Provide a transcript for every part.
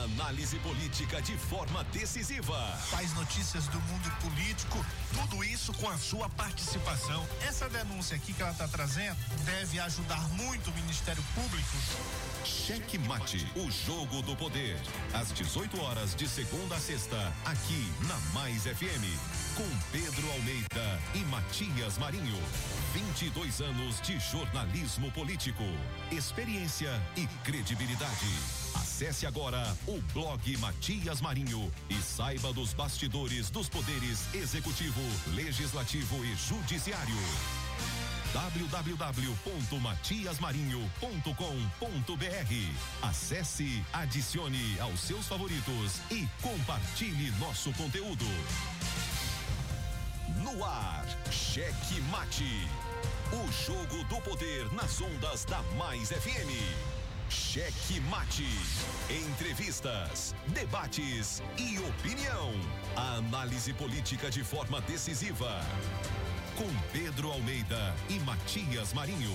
A análise política de forma decisiva. Faz notícias do mundo político, tudo isso com a sua participação. Essa denúncia aqui que ela está trazendo deve ajudar muito o Ministério Público. Cheque Mate, o jogo do poder. Às 18 horas de segunda a sexta, aqui na Mais FM. Com Pedro Almeida e Matias Marinho. 22 anos de jornalismo político. Experiência e credibilidade. Acesse agora o blog Matias Marinho e saiba dos bastidores dos poderes executivo, legislativo e judiciário www.matiasmarinho.com.br. Acesse, adicione aos seus favoritos e compartilhe nosso conteúdo. No ar, Cheque Mate. O jogo do poder nas ondas da Mais FM. Cheque Mate. Entrevistas, debates e opinião. A análise política de forma decisiva. Com Pedro Almeida e Matias Marinho.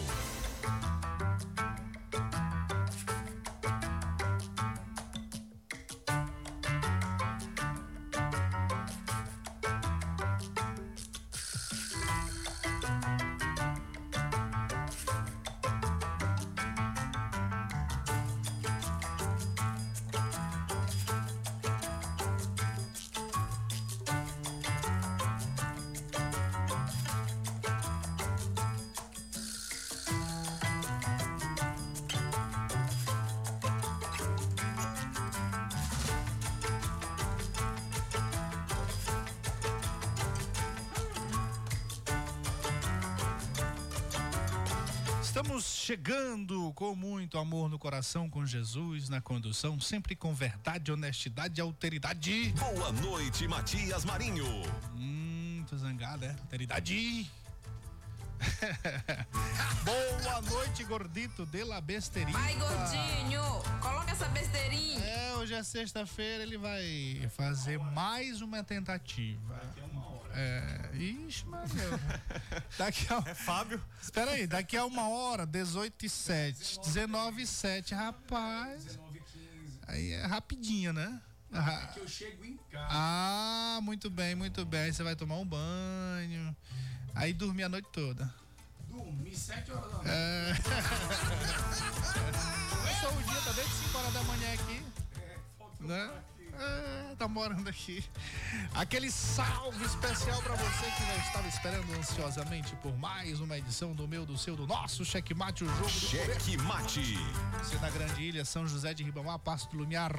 Muito amor no coração, com Jesus na condução, sempre com verdade, honestidade e alteridade. Boa noite, Matias Marinho. Hum, tô zangado, é? Alteridade. Boa noite, gordito de la besteirinha. Vai, gordinho, coloca essa besteirinha. É, hoje é sexta-feira, ele vai fazer mais uma tentativa. É, ixi, mano. Daqui a. É Fábio. Espera aí, daqui a uma hora, 18 e 7. 19 e 7, rapaz. 19 15. Aí é rapidinho, né? Ah, Que eu chego em casa. Ah, muito bem, muito bem. Aí você vai tomar um banho. Aí dormir a noite toda. Dormi 7 horas da noite. É. Começou o dia, tá desde 5 horas da manhã aqui. Né? É, tá morando aqui. Aquele salve especial pra você que já estava esperando ansiosamente por mais uma edição do meu, do seu, do nosso Checkmate, o jogo do. Cheque Mate. Você na Grande Ilha, São José de Ribamar, Passo do Lumiar,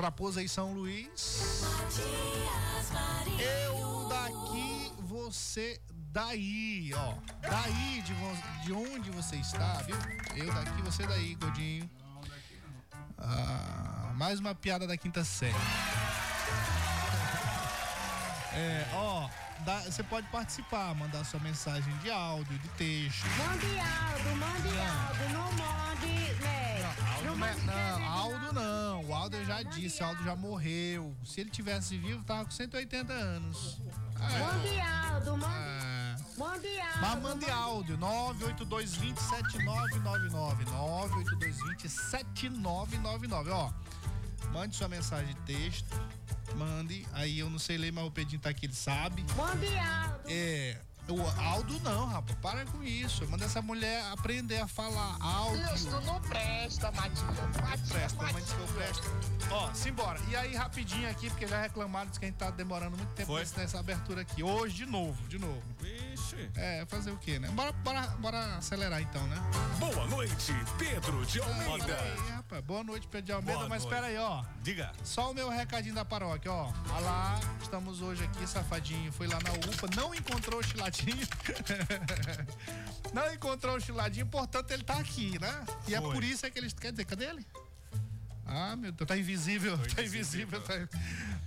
Raposa e São Luís. Eu daqui, você daí, ó. Daí de, de onde você está, viu? Eu daqui, você daí, Godinho. Ah, mais uma piada da quinta série. É, ó, dá- você pode participar, mandar sua mensagem de áudio, de texto. Mande Aldo, mande Aldo, não mande, né? Não, é- não, Aldo não. O Aldo eu já disse, o Aldo já morreu. Se ele tivesse vivo, tava com 180 anos. Mande Aldo, mande, É. mande Aldo. Mas mande áudio, 98220 7999. 98220 7999. Ó, mande sua mensagem de texto. Mande. Aí eu não sei ler, mas o Pedrinho tá aqui, ele sabe. Mande Aldo. É. O Aldo não, rapaz. Para com isso. Manda essa mulher aprender a falar áudio. Isso não presta, Matinho. Presta, mãe disse que eu presto. Ó, simbora. E aí, rapidinho aqui, porque já reclamaram que a gente tá demorando muito tempo Foi? nessa abertura aqui. Hoje, de novo, de novo. Vixe. É, fazer o quê, né? Bora, bora, bora acelerar então, né? Boa noite, Pedro de Almeida. aí, rapaz. Boa noite, Pedro de Almeida. Boa mas noite. espera aí, ó. Diga. Só o meu recadinho da paróquia, ó. Olha lá, estamos hoje aqui, safadinho. Foi lá na UPA, não encontrou o chiladinho. Não encontrou o chiladinho, portanto ele tá aqui, né? E é Foi. por isso é que eles. Quer dizer, cadê ele? Ah, meu Deus, tá invisível. tá invisível. Tá...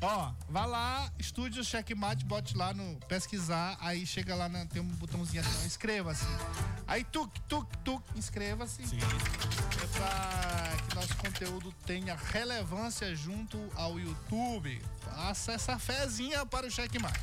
Ó, vai lá, estúdio Checkmate, bote lá no pesquisar, aí chega lá, na, tem um botãozinho assim, inscreva-se. Aí tuk, tuk, tuk, inscreva-se. Sim. É pra que nosso conteúdo tenha relevância junto ao YouTube. Faça essa fezinha para o Checkmate.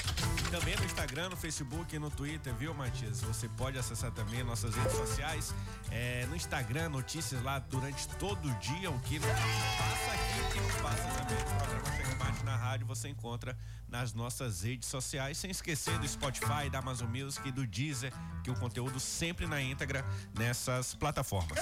Também no Instagram, no Facebook e no Twitter, viu, Matias? Você pode acessar também nossas redes sociais. É, no Instagram, notícias lá durante todo o dia, o que não passa aqui, não passa também. O programa Checkmate na rádio você encontra nas nossas redes sociais, sem esquecer do Spotify, da Amazon Music, do Deezer, que o conteúdo sempre na íntegra nessas plataformas.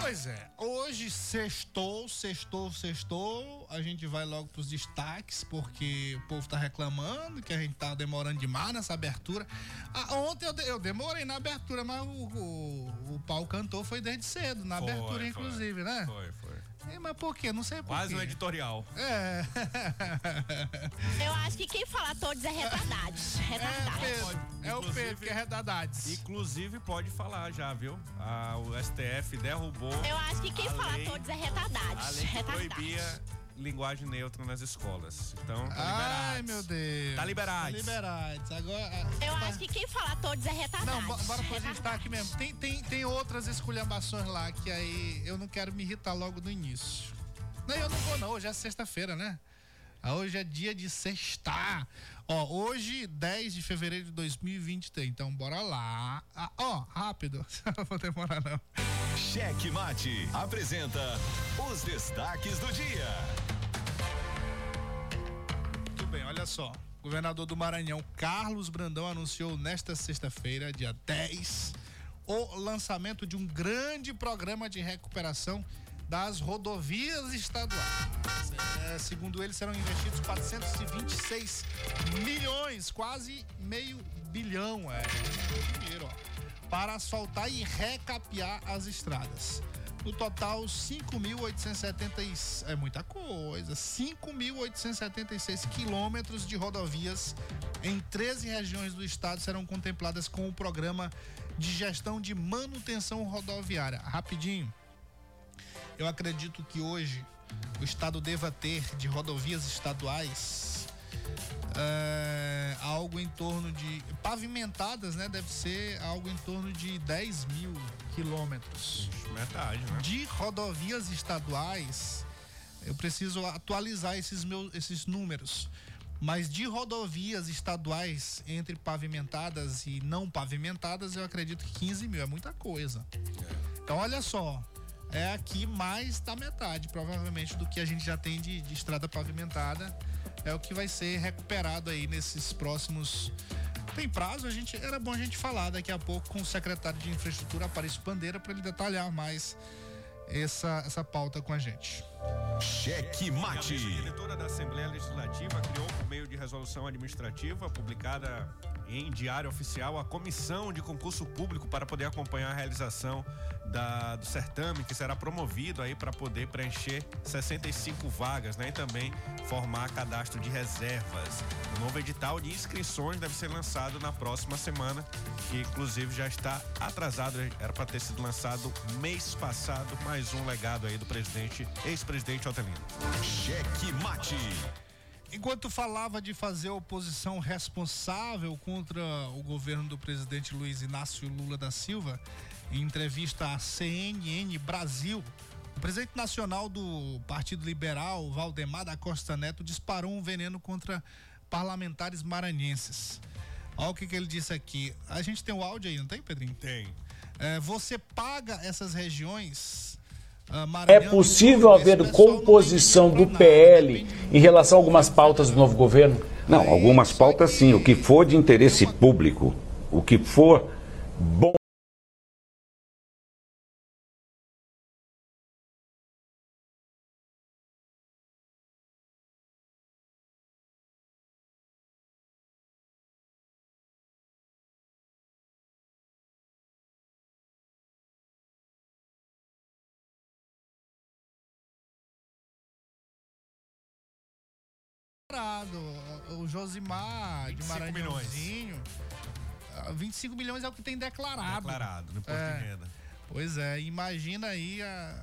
Pois é, hoje sextou, sextou, sextou. A gente vai logo pros destaques, porque o povo tá reclamando que a gente tá demorando demais nessa abertura. Ah, ontem eu, de- eu demorei na abertura, mas o, o, o pau cantou foi desde cedo, na Foi, abertura, foi. inclusive, né? Foi, foi. É, mas por quê? Não sei por Quase quê. um editorial. É. Eu acho que quem fala todos é retardades. É, Retardades. Pedro. É o Pedro que é redadades. Inclusive, pode falar já, viu? Ah, o STF derrubou Eu acho que quem A fala lei- todos é a retardades. lei que proibia linguagem neutra nas escolas. Então, tá Ai, liberado. meu Deus. Tá liberado. Tá liberado. Agora. Eu tá- acho que quem fala todos é retardades. Não, bo- bora pra gente tá aqui mesmo. Tem, tem, tem outras esculhambações lá que aí eu não quero me irritar logo no início. Não, eu não vou não, hoje é sexta-feira, né? Ah, Hoje é dia de sextar. Ó, hoje, 10 de fevereiro de 2023. Então, bora lá. Ah, ó, rápido. Não vou demorar, não. Cheque Mate apresenta os destaques do dia. Bem, olha só. Governador do Maranhão, Carlos Brandão, anunciou nesta sexta-feira, dia 10, o lançamento de um grande programa de recuperação das rodovias estaduais. É, segundo ele, serão investidos 426 milhões, quase meio bilhão, é dinheiro, ó, para asfaltar e recapear as estradas. No total, 5.870 é muita coisa. 5.876 quilômetros de rodovias em 13 regiões do estado serão contempladas com o programa de gestão de manutenção rodoviária. Rapidinho. Eu acredito que hoje o estado deva ter de rodovias estaduais é, algo em torno de pavimentadas, né? Deve ser algo em torno de 10 mil quilômetros Metade, né? de rodovias estaduais, eu preciso atualizar esses meus esses números. Mas de rodovias estaduais entre pavimentadas e não pavimentadas, eu acredito que 15 mil é muita coisa. Então, olha só, é aqui mais da metade, provavelmente, do que a gente já tem de, de estrada pavimentada. É o que vai ser recuperado aí nesses próximos. Tem prazo, a gente era bom a gente falar daqui a pouco com o secretário de infraestrutura, Aparício Bandeira, para ele detalhar mais essa, essa pauta com a gente. Cheque A Mate. mesa diretora da Assembleia Legislativa criou, por meio de resolução administrativa publicada em Diário Oficial, a comissão de concurso público para poder acompanhar a realização da- do certame, que será promovido aí para poder preencher 65 vagas, né? E também formar cadastro de reservas. O novo edital de inscrições deve ser lançado na próxima semana, que inclusive já está atrasado, era para ter sido lançado mês passado, mais um legado aí do presidente, ex-presidente Otelino. Cheque Mate. Enquanto falava de fazer oposição responsável contra o governo do presidente Luiz Inácio Lula da Silva, em entrevista à CNN Brasil, o presidente nacional do Partido Liberal, Valdemar da Costa Neto, disparou um veneno contra parlamentares maranhenses. Olha o que, que ele disse aqui. A gente tem o áudio aí, não tem, Pedrinho? Tem. É, você paga essas regiões. Ah, É possível haver composição do PL em relação a algumas pautas do novo governo? Não, algumas pautas sim. O que for de interesse público, o que for bom. O Josimar de 25 Maranhãozinho 25 milhões é o que tem declarado. Declarado, no imposto É. de renda. Pois é, imagina aí a-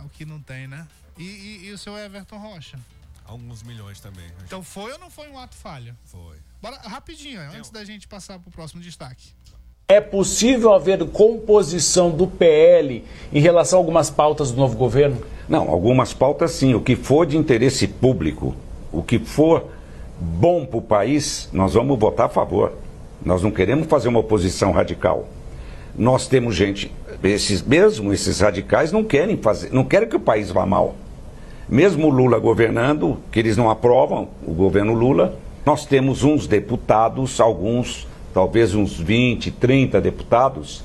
a- o que não tem, né? E, e- e o seu Everton Rocha? Alguns milhões também. Então foi ou não foi um ato falho? Foi. Bora rapidinho, antes da gente passar pro próximo destaque. É possível haver composição do PL em relação a algumas pautas do novo governo? Não, algumas pautas sim. O que for de interesse público, o que for bom para o país, nós vamos votar a favor. Nós não queremos fazer uma oposição radical. Nós temos gente, esses mesmo esses radicais não querem fazer, não querem que o país vá mal. Mesmo o Lula governando, que eles não aprovam o governo Lula, nós temos uns deputados, alguns, talvez uns 20, 30 deputados,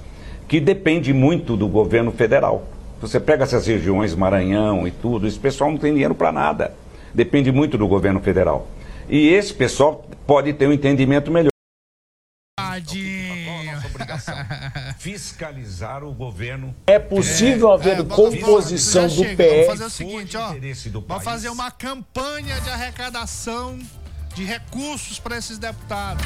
que depende muito do governo federal. Você pega essas regiões, Maranhão e tudo, esse pessoal não tem dinheiro para nada. Depende muito do governo federal. E esse pessoal pode ter um entendimento melhor. Fiscalizar o governo. É possível haver vamos- composição do PL? Vamos fazer o seguinte, ó. Vamos fazer uma campanha de arrecadação de recursos para esses deputados.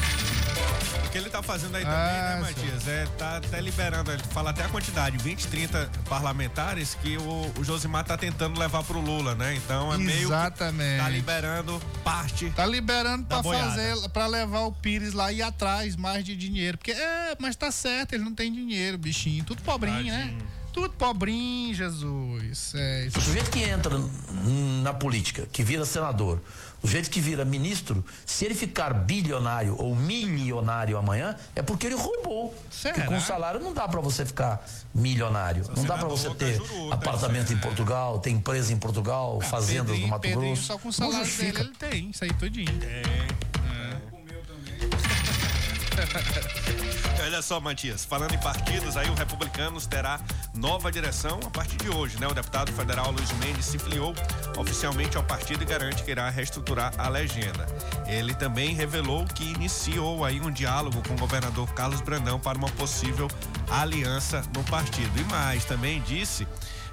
O que ele tá fazendo aí também, Ah, né, Matias? É, tá até liberando, ele fala até a quantidade, 20, 30 parlamentares que o, o Josimar tá tentando levar pro Lula, né? Então é meio que Exatamente. tá liberando parte. Tá liberando boiada. fazer, para levar o Pires lá e ir atrás mais de dinheiro. Porque, é, mas tá certo, ele não tem dinheiro, bichinho. Tudo pobrinho, né? Tudo pobrinho, Jesus. É, O sujeito que entra na política, que vira senador, o sujeito que vira ministro, se ele ficar bilionário ou milionário amanhã, é porque ele roubou. Porque com salário não dá pra você ficar milionário. Não dá pra você ter apartamento em Portugal, ter empresa em Portugal, fazendas no Mato Pedrinho, Grosso. só com o Não salário dele ele tem, isso aí tudinho. Olha só, Matias, falando em partidos, aí o Republicanos terá nova direção a partir de hoje, né? O deputado federal Luiz Mendes se filiou oficialmente ao partido e garante que irá reestruturar a legenda. Ele também revelou que iniciou aí um diálogo com o governador Carlos Brandão para uma possível aliança no partido. E mais, também disse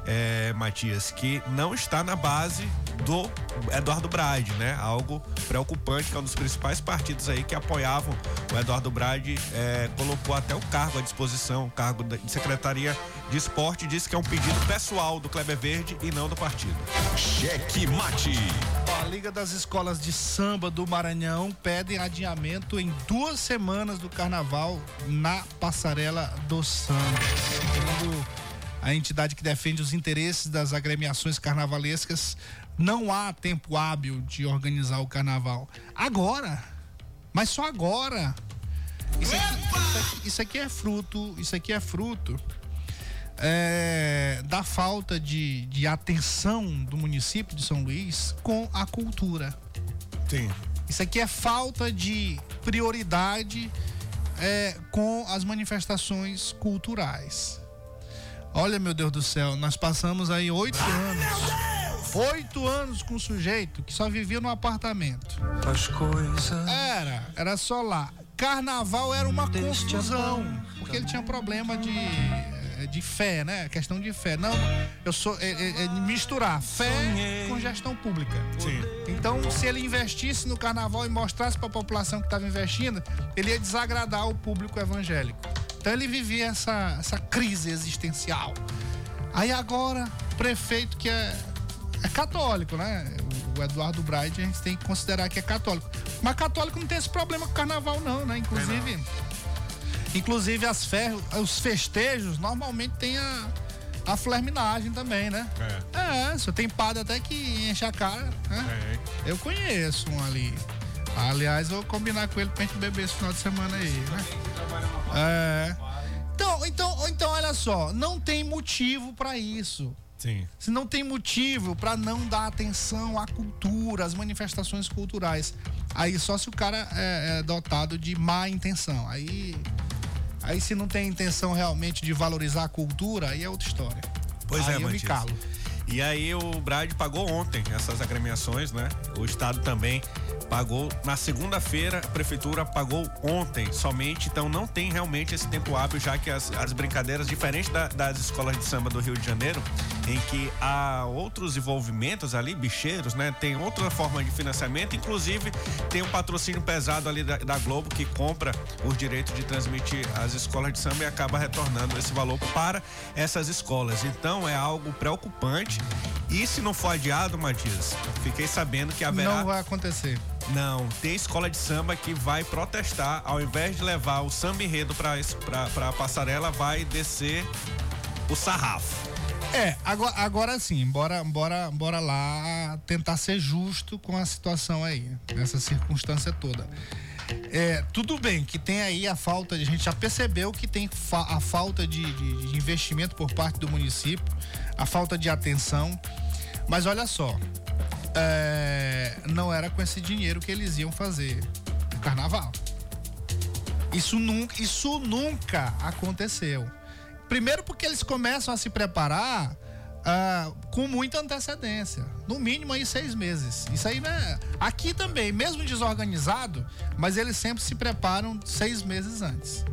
é, Matias, que não está na base do Eduardo Braide, né? Algo preocupante, que é um dos principais partidos aí que apoiavam o Eduardo Braide, é, colocou até o cargo à disposição, o cargo da- de Secretaria de Esporte, disse que é um pedido pessoal do Kleber Verde e não do partido. Cheque mate. A Liga das Escolas de Samba do Maranhão pede adiamento em duas semanas do carnaval na passarela do samba. Segundo a entidade que defende os interesses das agremiações carnavalescas, não há tempo hábil de organizar o carnaval. Agora, mas só agora. Isso aqui, isso aqui- isso aqui é fruto, isso aqui é fruto é, da falta de, de atenção do município de São Luís com a cultura. Sim. Isso aqui é falta de prioridade é, com as manifestações culturais. Olha, meu Deus do céu, nós passamos aí oito anos. Oito anos com um sujeito que só vivia no apartamento. As coisas. Era, era só lá. Carnaval era uma confusão, porque ele tinha problema de, eh, de fé, né? Questão de fé. Não, eu sou é, é, é misturar fé com gestão pública. Sim. Então, se ele investisse no carnaval e mostrasse para a população que estava investindo, ele ia desagradar o público evangélico. Então ele vivia essa, essa crise existencial. Aí agora, prefeito que é, é católico, né? O Eduardo Braide a gente tem que considerar que é católico. Mas católico não tem esse problema com carnaval, não, né? Inclusive, inclusive as fe, os festejos normalmente tem a, a flerminagem também, né? É, só tem padre até que enche a cara, né? Eu conheço um ali. Aliás, vou combinar com ele pra gente beber esse final de semana aí, né? É. Então, então, então, olha só, não tem motivo pra isso. Sim. Se não tem motivo pra não dar atenção à cultura, às manifestações culturais. Aí só se o cara é, é dotado de má intenção. Aí, aí se não tem intenção realmente de valorizar a cultura, aí é outra história. Pois aí é, eu me calo. E aí o Brade pagou ontem essas agremiações, né? O Estado também Pagou na segunda-feira, a prefeitura pagou ontem somente, então não tem realmente esse tempo hábil, já que as, as brincadeiras, diferente da, das escolas de samba do Rio de Janeiro, em que há outros envolvimentos ali, bicheiros, né? Tem outra forma de financiamento, inclusive tem um patrocínio pesado ali da, da Globo que compra os direitos de transmitir as escolas de samba e acaba retornando esse valor para essas escolas. Então é algo preocupante. E se não for adiado, Matias, fiquei sabendo que haverá. Não vai acontecer. Não, tem escola de samba que vai protestar, ao invés de levar o samba enredo para a passarela, vai descer o sarrafo. É, agora, agora sim, bora, bora, bora lá tentar ser justo com a situação aí, nessa circunstância toda. É, tudo bem que tem aí a falta, a gente já percebeu que tem fa a falta de, de, de investimento por parte do município, a falta de atenção, mas olha só, é, não era com esse dinheiro que eles iam fazer o carnaval. Isso nunca, isso nunca aconteceu. Primeiro porque eles começam a se preparar uh, com muita antecedência. No mínimo aí seis meses. Isso aí, né? Aqui também, mesmo desorganizado, mas eles sempre se preparam seis meses antes.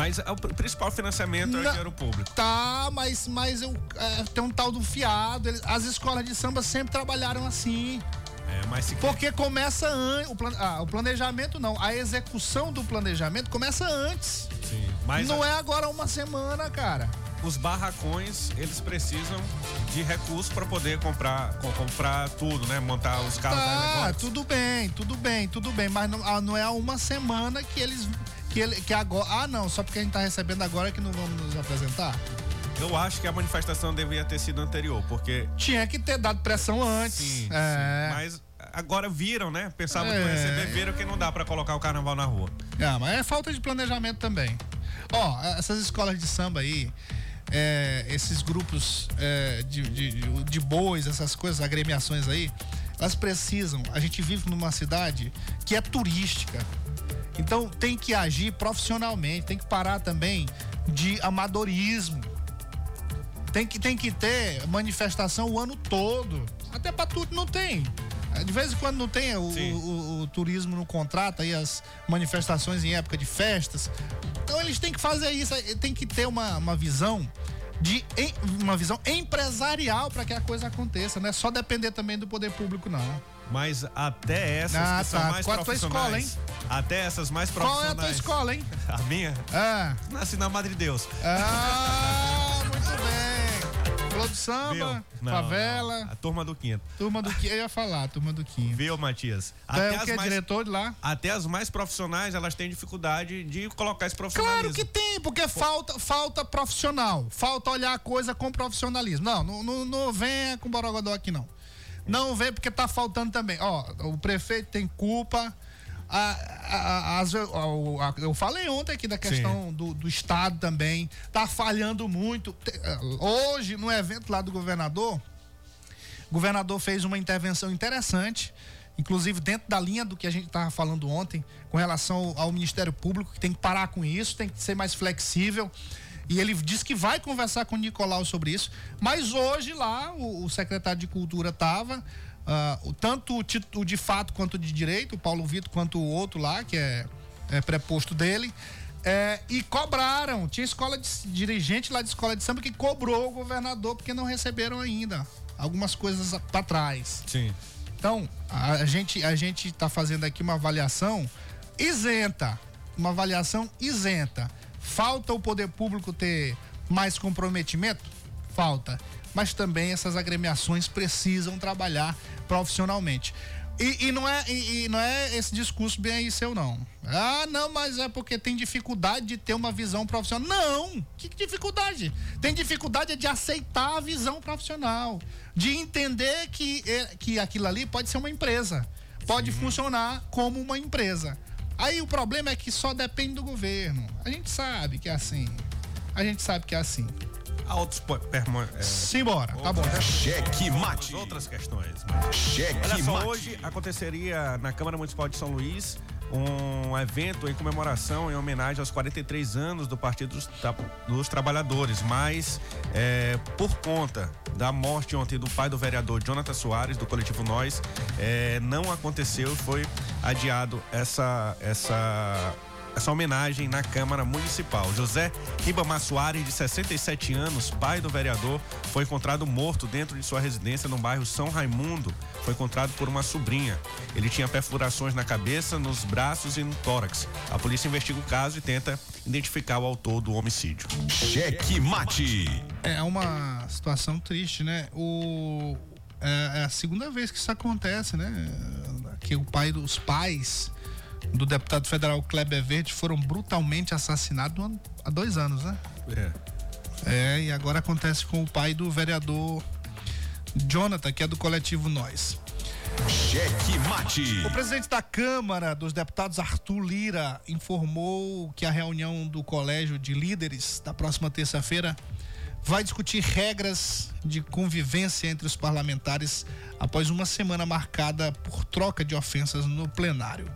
Mas o principal financiamento é o dinheiro público. Tá, mas, mas eu, é, tem um tal do fiado. Eles, as escolas de samba sempre trabalharam assim. É, mas se Porque começa antes. O, plan, ah, o planejamento não. A execução do planejamento começa antes. Sim. Mas não a... é agora uma semana, cara. Os barracões, eles precisam de recursos para poder comprar, comprar tudo, né? Montar os carros. Tá, tudo bem, tudo bem, tudo bem. Mas não, ah, não é uma semana que eles que, ele, que agora. Ah, não, só porque a gente tá recebendo agora que não vamos nos apresentar? Eu acho que a manifestação deveria ter sido anterior, porque. Tinha que ter dado pressão antes. Sim, é. sim mas agora viram, né? Pensavam é. que receber, viram que não dá para colocar o carnaval na rua. Ah, mas é falta de planejamento também. Ó, essas escolas de samba aí. É, esses grupos é, de, de, de bois, essas coisas, agremiações aí, elas precisam. A gente vive numa cidade que é turística. Então tem que agir profissionalmente, tem que parar também de amadorismo. Tem que, tem que ter manifestação o ano todo. Até para tudo não tem. De vez em quando não tem, o, o, o, turismo não contrata aí as manifestações em época de festas. Então eles têm que fazer isso, tem que ter uma, uma visão de uma visão empresarial para que a coisa aconteça, não é só depender também do poder público não. Mas até essas ah, que são tá. mais Qual profissionais. Escola, hein? Até essas mais profissionais. Qual é a tua escola, hein? A minha? Ah. Nasci na Madre Deus. Ah, muito bem. Do samba, não, favela. Não, a turma do quinto. Turma do quinto, eu ia falar, turma do quinto. Viu, Matias? Até é o que é mais, diretor de lá? Até as mais profissionais, elas têm dificuldade de colocar esse profissionalismo. Claro que tem, porque falta, falta profissional. Falta olhar a coisa com profissionalismo. Não, não, não, não venha com borogodó aqui, não. Não vem porque tá faltando também. Ó, o prefeito tem culpa. A, a, a, eu falei ontem aqui da questão do, do, Estado também. Tá falhando muito. Hoje, no evento lá do governador, o governador fez uma intervenção interessante, inclusive dentro da linha do que a gente estava falando ontem, com relação ao Ministério Público, que tem que parar com isso, tem que ser mais flexível. E ele disse que vai conversar com o Nicolau sobre isso. Mas hoje lá, o, o secretário de Cultura estava. Uh, tanto o, o, de fato quanto o de direito, o Paulo Vitor, quanto o outro lá, que é, é preposto dele. É, e cobraram. Tinha escola de dirigente lá de escola de samba que cobrou o governador porque não receberam ainda algumas coisas para trás. Sim. Então, a, a gente a gente está fazendo aqui uma avaliação isenta, uma avaliação isenta. Falta o poder público ter mais comprometimento? Falta. Mas também essas agremiações precisam trabalhar profissionalmente. E, e, não é, e, e, não é esse discurso bem aí seu, não. Ah, não, mas é porque tem dificuldade de ter uma visão profissional. Não! Que dificuldade? Tem dificuldade de aceitar a visão profissional. De entender que, é, que aquilo ali pode ser uma empresa. Pode Sim. funcionar como uma empresa. Aí o problema é que só depende do governo. A gente sabe que é assim. A gente sabe que é assim. Há outros. É, Simbora, tá bom. Cheque mate. Outras questões. Cheque Olha só, mate. hoje aconteceria na Câmara Municipal de São Luís um evento em comemoração, em homenagem aos 43 anos do Partido dos, dos Trabalhadores, mas é, por conta da morte ontem do pai do vereador Jonathan Soares, do coletivo Nós, é, não aconteceu, foi adiado essa, essa essa homenagem na Câmara Municipal. José Ribamar Soares, de 67 anos, pai do vereador, foi encontrado morto dentro de sua residência no bairro São Raimundo. Foi encontrado por uma sobrinha. Ele tinha perfurações na cabeça, nos braços e no tórax. A polícia investiga o caso e tenta identificar o autor do homicídio. Cheque mate. É uma situação triste, né? O é, é a segunda vez que isso acontece, né? Que o pai dos pais do deputado federal Kleber Verde foram brutalmente assassinados há dois anos, né? É. É, e agora acontece com o pai do vereador Jonathan, que é do coletivo Nós. Cheque mate. O presidente da Câmara dos Deputados, Arthur Lira, informou que a reunião do Colégio de Líderes da próxima terça-feira vai discutir regras de convivência entre os parlamentares após uma semana marcada por troca de ofensas no plenário.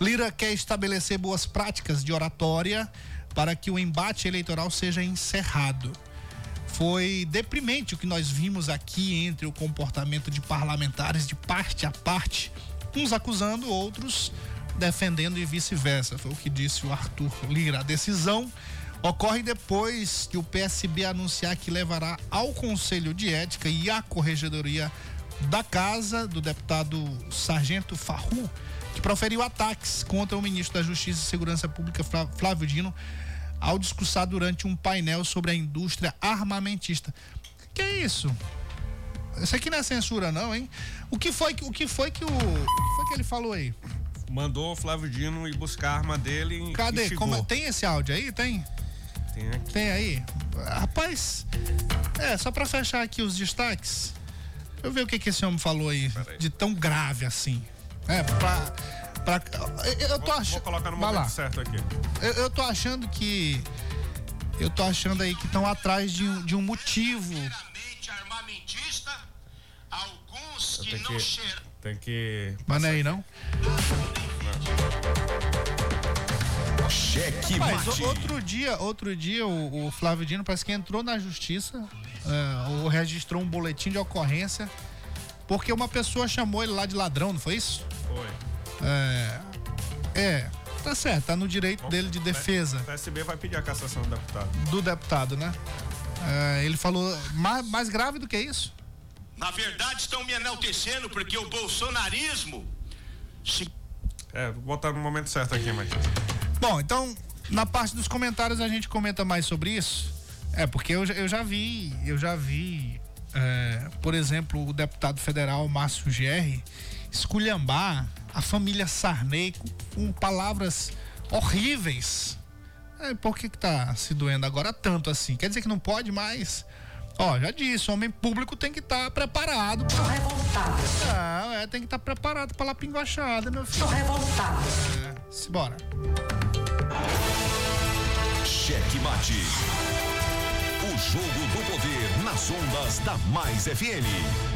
Lira quer estabelecer boas práticas de oratória para que o embate eleitoral seja encerrado. Foi deprimente o que nós vimos aqui entre o comportamento de parlamentares de parte a parte, uns acusando, outros defendendo e vice-versa. Foi o que disse o Arthur Lira. A decisão ocorre depois que o PSB anunciar que levará ao Conselho de Ética e à Corregedoria da Casa do deputado Sargento Farru proferiu ataques contra o ministro da Justiça e Segurança Pública, Flávio Dino, ao discursar durante um painel sobre a indústria armamentista. Que é isso? Isso aqui não é censura, não, hein? O que foi, o que, foi que o, o que foi que ele falou aí? Mandou o Flávio Dino ir buscar a arma dele. Cadê? Como, tem esse áudio aí? Tem? Tem aqui. Tem aí? Rapaz, é, só para fechar aqui os destaques. Deixa eu ver o que, que esse homem falou aí, aí. de tão grave assim. É, pra. pra eu tô achando. Vou colocar no momento certo aqui. Eu, eu tô achando que. Eu tô achando aí que estão atrás de um, de um motivo. armamentista, alguns que não cheiram. Tem que. Mas não é aí não? Cheque Mas outro dia, outro dia o, o, Flávio Dino parece que entrou na justiça, uh, ou registrou um boletim de ocorrência porque uma pessoa chamou ele lá de ladrão, não foi isso? Foi. É. É. Tá certo, tá no direito Bom, dele de defesa. O PSB vai pedir a cassação do deputado. Do deputado, né? É, ele falou mais, mais grave do que isso. Na verdade, estão me enaltecendo porque o bolsonarismo. Se... É, vou botar no momento certo aqui, Matias. Bom, então, na parte dos comentários a gente comenta mais sobre isso. É, porque eu, eu já vi, eu já vi é, por exemplo, o deputado federal Márcio Gerri esculhambar a família Sarney com, com palavras horríveis. É, por que, que tá se doendo agora tanto assim? Quer dizer que não pode mais? Ó, já disse, o homem público tem que estar tá preparado. Pra... Tô revoltado. Não, é, tem que estar tá preparado pra lapinguachada, meu filho. Tô revoltado. É, simbora. Cheque mate. O jogo do poder nas ondas da Mais FM.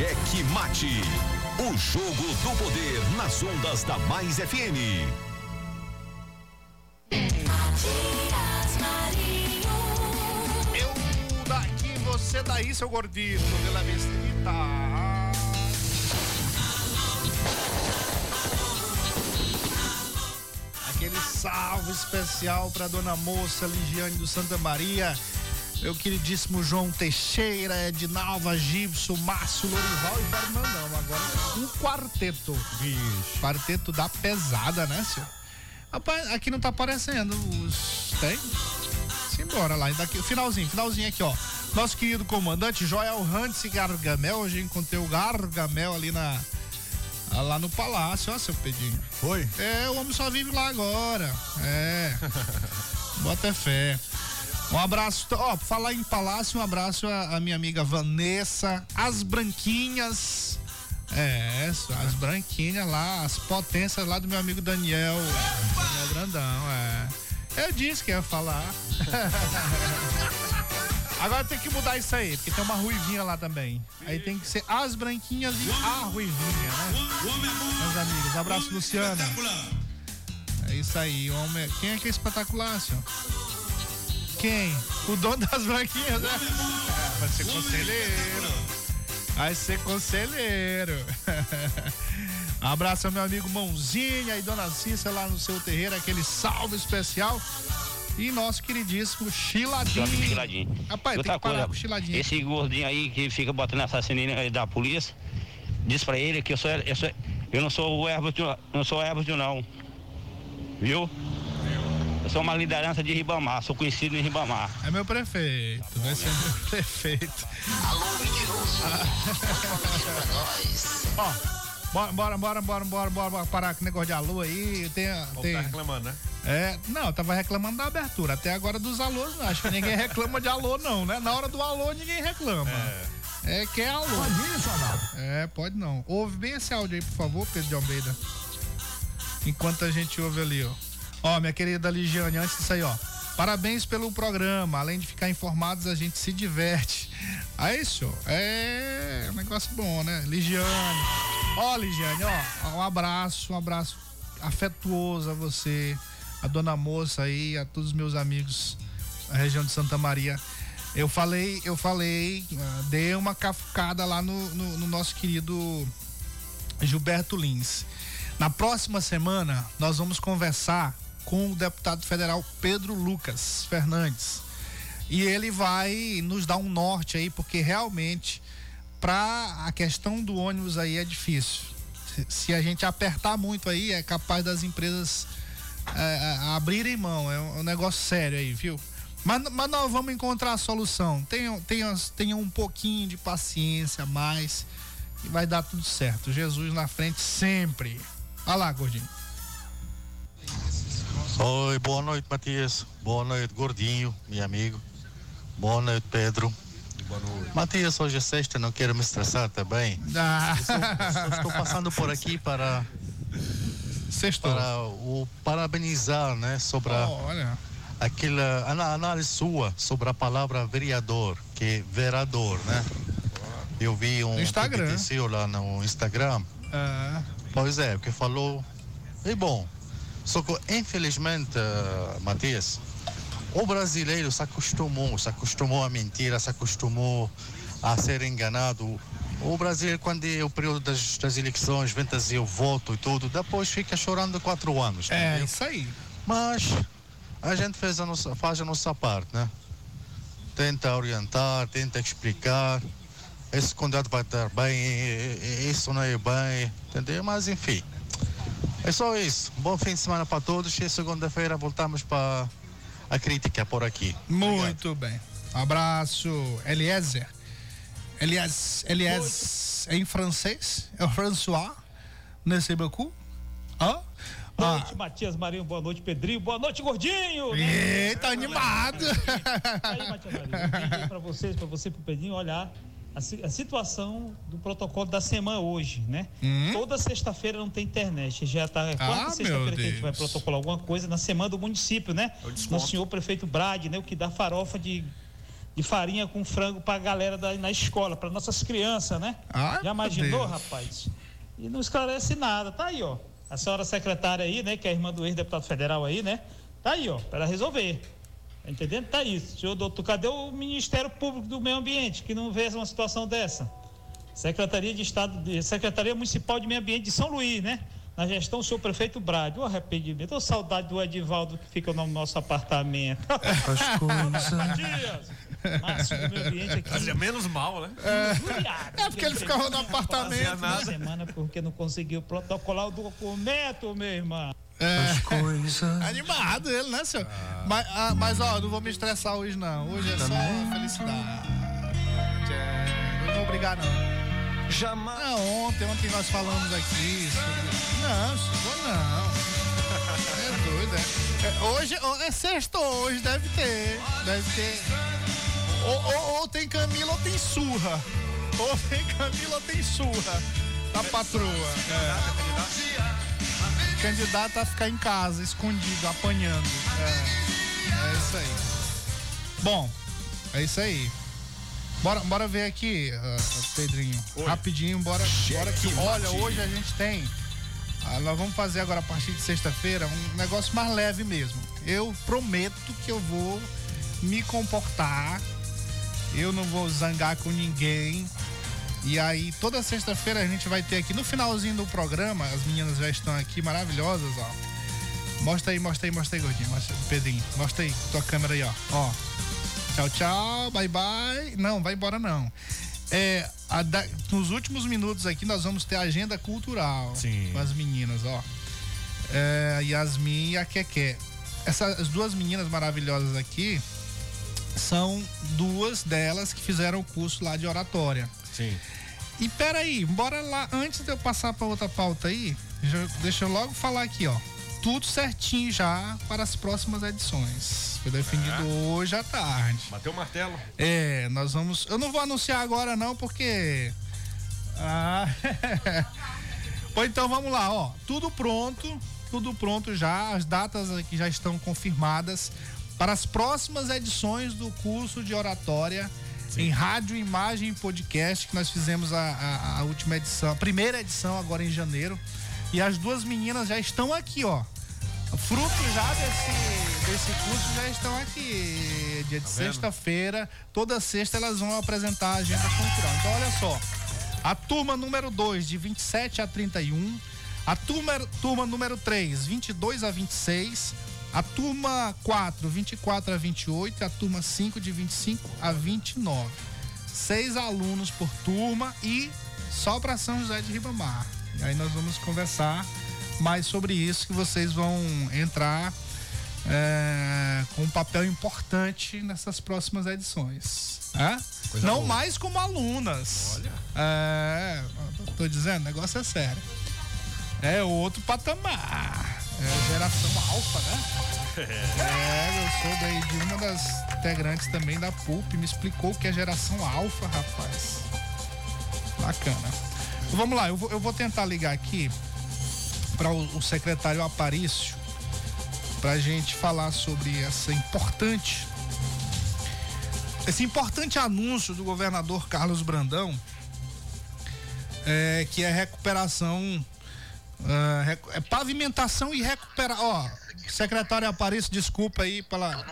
Cheque Mate. O jogo do poder nas ondas da Mais FM. Eu daqui, você daí, seu gordito, pela mestrita. Aquele salve especial para dona moça Ligiane do Santa Maria, meu queridíssimo João Teixeira, Edinalva, Gibson, Márcio, Lorival e Fernandão. Agora um quarteto. Vixe. Quarteto da pesada, né, senhor? Rapaz, aqui não tá aparecendo os. Tem? Simbora lá. Daqui, finalzinho, finalzinho aqui, ó. Nosso querido comandante Joel Hans Gargamel. Hoje encontrei o Gargamel ali na. Lá no palácio, ó, seu Pedinho. Foi? É, o homem só vive lá agora. É. Bota fé. Um abraço, ó, pra falar em palácio, um abraço à minha amiga Vanessa, as branquinhas. É, as branquinhas lá, as potências lá do meu amigo Daniel. Daniel Brandão, é. Eu disse que ia falar. Agora tem que mudar isso aí, porque tem uma ruivinha lá também. Aí tem que ser as branquinhas e a ruivinha, né? Meus amigos, abraço Luciana. É isso aí, homem. Quem é que é espetacular, senhor? Quem? O dono das branquinhas, né? É, vai ser conselheiro. Vai ser conselheiro. Abraço ao meu amigo Mãozinha e Dona Cícia lá no seu terreiro, aquele salve especial. E nosso queridíssimo Chiladinho. Chiladinho. Rapaz, Outra tem que parar coisa, com o Chiladinho. Esse gordinho aí que fica botando assassinato da polícia, diz pra ele que eu sou, eu, sou, eu não sou o árbitro, não sou árbitro não. Viu? Sou uma liderança de Ribamar, sou conhecido em Ribamar. É meu prefeito, vai ser meu prefeito. Ó, bora, bora, bora, bora, bora, bora, bora parar com o negócio de alô aí. Tem, tem, tá reclamando, né? é, não, eu tava reclamando da abertura. Até agora dos alôs, não. Acho que ninguém reclama de alô, não, né? Na hora do alô, ninguém reclama. É, que é alô. Pode ir? É, pode não. Ouve bem esse áudio aí, por favor, Pedro de Almeida. Enquanto a gente ouve ali, ó. Ó, minha querida Ligiane, antes disso aí, ó. Parabéns pelo programa. Além de ficar informados, a gente se diverte. Aí, senhor, é um negócio bom, né? Ligiane. Ó, Ligiane, ó, um abraço, um abraço afetuoso a você, a dona moça aí, a todos os meus amigos da região de Santa Maria. Eu falei, eu falei, ah, dei uma cafucada lá no, no, no nosso querido Gilberto Lins. Na próxima semana, nós vamos conversar com o deputado federal Pedro Lucas Fernandes. E ele vai nos dar um norte aí, porque realmente, para a questão do ônibus aí é difícil. Se- a gente apertar muito aí, é capaz das empresas é, é, abrirem mão. É um, é um negócio sério aí, viu? Mas, mas nós vamos encontrar a solução. Tenham, tenham, tenham um pouquinho de paciência mais e vai dar tudo certo. Jesus na frente sempre. Olha lá, gordinho. Oi, boa noite, Matias. Boa noite, Gordinho, meu amigo. Boa noite, Pedro. Boa noite. Matias, hoje é sexta, não quero me estressar também. Ah. Estou, estou passando por aqui para, Sextou. para o parabenizar, né, sobre a, Olha. aquela ana- análise sua sobre a palavra vereador, que é vereador, né? Eu vi um No Instagram. Seu lá no Instagram. Ah, Pois é, o que falou é bom. Só que, infelizmente, eh, Matias, o brasileiro se acostumou, se acostumou a mentira, se acostumou a ser enganado. O brasileiro, quando é o período das, das eleições, vem trazer o voto e tudo, depois fica chorando quatro anos. é, entendeu? isso aí. Mas a gente fez a nossa, faz a nossa parte, né? Tenta orientar, tenta explicar. Esse candidato vai dar bem, isso não é bem, entendeu? Mas enfim. É só isso. Bom fim de semana para todos e segunda-feira voltamos para a crítica por aqui. Muito bem. Abraço, Eliezer. Elias, Elias é em francês? É o François? Merci beaucoup. Hã? Boa Ah, noite, Matias Marinho. Boa noite, Pedrinho. Boa noite, Gordinho. Eita, animado. Aí, Matias Marinho, pra vocês, pra você e pro Pedrinho, olhar a, si- a situação do protocolo da semana hoje, né? Hum? Toda sexta-feira não tem internet. Já tá. É Ah, quarta meu sexta-feira que a gente vai protocolar alguma coisa na semana do município, né? É o senhor prefeito Brade, né? O que dá farofa de. De farinha com frango pra galera da, na escola, para nossas crianças, né? Ai, Já imaginou, rapaz? e não esclarece nada. Tá aí, ó. A senhora secretária aí, né, que é irmã do ex-deputado federal aí, né? Tá aí, ó, para resolver. Entendendo? Tá isso. Senhor doutor, cadê o Ministério Público do Meio Ambiente que não vê uma situação dessa? Secretaria de Estado, de, Secretaria Municipal de Meio Ambiente de São Luís, né? Na gestão, o senhor prefeito Brade, o arrependimento, ô saudade do Edivaldo que fica no nosso apartamento. As coisas. Márcio do meio ambiente aqui. Fazia menos mal, né? É, é porque ele ficava no apartamento. Uma semana porque não conseguiu protocolar o documento, meu irmão. É. Animado ele, né, senhor? Mas, ah, mas, ó, não vou me estressar hoje, não. Hoje é só felicidade. É, não vou brigar, não. Jamais. Não, ontem, ontem nós falamos aqui sobre. Não, senhor, não. É doido, é. é hoje, é sexto hoje, deve ter. Deve ter. Ou, ou, ou tem Camila ou tem surra. Ou tem Camila ou tem surra. Da patroa. É candidato a ficar em casa, escondido, apanhando. É, é isso aí. Bom, é isso aí. Bora, bora ver aqui, uh, Pedrinho. Oi. Rapidinho, bora, bora que. Olha, hoje a gente tem. Uh, nós vamos fazer agora a partir de sexta-feira um negócio mais leve mesmo. Eu prometo que eu vou me comportar. Eu não vou zangar com ninguém. E aí, toda sexta-feira a gente vai ter aqui no finalzinho do programa, as meninas já estão aqui maravilhosas, ó. Mostra aí, mostra aí, mostra aí, gordinho. Mostra, Pedrinho, mostra aí, tua câmera aí, ó. Ó. Tchau, tchau, bye bye. Não, vai embora não. É, da, nos últimos minutos aqui nós vamos ter agenda cultural Sim. com as meninas, ó. É, Yasmin e a Keké. Essas duas meninas maravilhosas aqui são duas delas que fizeram o curso lá de oratória. Sim. E peraí, bora lá, antes de eu passar para outra pauta aí, deixa eu logo falar aqui, ó. Tudo certinho já para as próximas edições. Foi definido é. hoje à tarde. Bateu o martelo. É, nós vamos. Eu não vou anunciar agora, não, porque. Ah. Ou então vamos lá, ó. Tudo pronto, tudo pronto já. As datas aqui já estão confirmadas para as próximas edições do curso de oratória Sim. em rádio, imagem e podcast, que nós fizemos a, a, a, última edição, a primeira edição agora em janeiro. E as duas meninas já estão aqui, ó. Fruto já desse, desse curso já estão aqui. Dia de tá sexta-feira, toda sexta elas vão apresentar a agenda cultural. Então, olha só. A turma número 2, de 27 a 31. A turma, turma número 3, 22 a 26 a turma 4, 24 a 28, a turma 5, de 25 a 29. Seis alunos por turma e só para São José de Ribamar. E aí nós vamos conversar mais sobre isso, que vocês vão entrar é, com um papel importante nessas próximas edições. É? Não boa. mais como alunas. Olha. É, tô dizendo, o negócio é sério. É outro patamar. É geração alfa, né? É, eu sou daí de uma das integrantes também da PUP, me explicou que é geração alfa, rapaz. Bacana. Vamos lá, eu vou, eu vou tentar ligar aqui para o, o, secretário Aparício para a gente falar sobre essa importante esse importante anúncio do governador Carlos Brandão é, que é recuperação Uh, é pavimentação e recuperação. Ó, secretário Aparício, desculpa aí pela.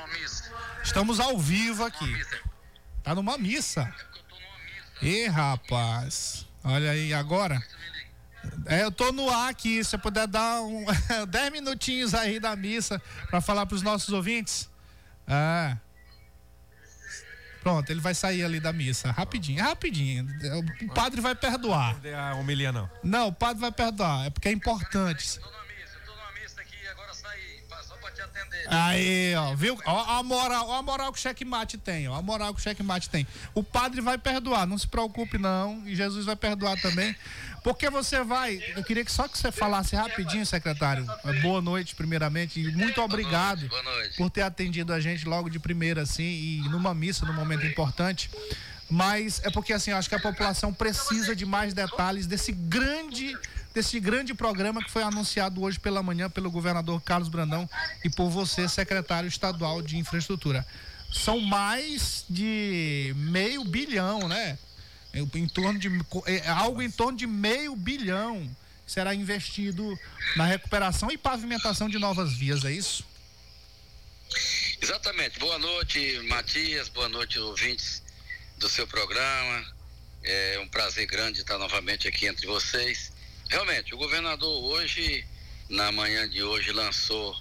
Estamos ao vivo aqui. Tá numa missa. Ih, rapaz. Olha aí, agora. É, eu tô no ar aqui. Se você puder dar um 10 minutinhos aí da missa para falar para os nossos ouvintes. É. Pronto, ele vai sair ali da missa. Rapidinho, rapidinho. O padre vai perdoar. A homilia não. Não, o padre vai perdoar. É porque é importante. Aí, ó, viu? Ó a moral, ó a moral que o checkmate tem, ó a moral que o checkmate tem. O padre vai perdoar, não se preocupe não, e Jesus vai perdoar também. Porque você vai, eu queria que só que você falasse rapidinho, secretário. Boa noite, primeiramente, e muito obrigado por ter atendido a gente logo de primeira assim e numa missa, num momento importante. Mas é porque assim, acho que a população precisa de mais detalhes desse grande desse grande programa que foi anunciado hoje pela manhã pelo governador Carlos Brandão e por você, secretário estadual de infraestrutura. São mais de meio bilhão, né? Em torno de é, algo em torno de meio bilhão será investido na recuperação e pavimentação de novas vias, é isso? Exatamente. Boa noite, Matias. Boa noite, ouvintes do seu programa. É um prazer grande estar novamente aqui entre vocês. Realmente, o governador hoje, na manhã de hoje, lançou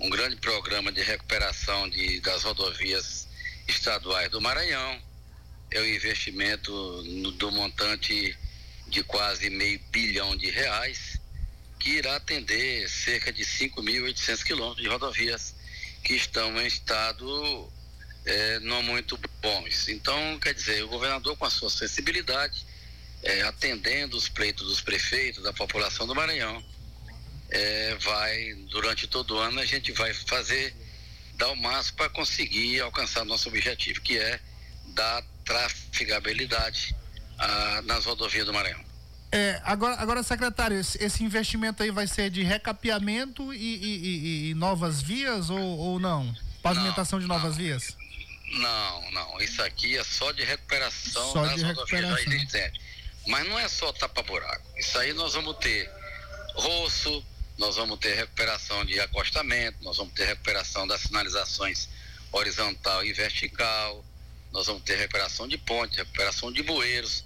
um grande programa de recuperação de, das rodovias estaduais do Maranhão. É um investimento no, do montante de quase meio bilhão de reais, que irá atender cerca de 5.800 quilômetros de rodovias que estão em estado é, não muito bons. Então, quer dizer, o governador, com a sua sensibilidade, é, atendendo os pleitos dos prefeitos, da população do Maranhão, é, vai, durante todo o ano, a gente vai fazer, dar o máximo para conseguir alcançar nosso objetivo, que é dar trafegabilidade ah, nas rodovias do Maranhão. É, agora, agora, secretário, esse, esse, investimento aí vai ser de recapeamento e, e, e, e novas vias ou, ou não? Pavimentação de novas não. vias? Não, não. Isso aqui é só de recuperação só das de rodovias já existentes. Mas não é só tapa-buraco. Isso aí nós vamos ter roço, nós vamos ter recuperação de acostamento, nós vamos ter recuperação das sinalizações horizontal e vertical, nós vamos ter recuperação de ponte, recuperação de bueiros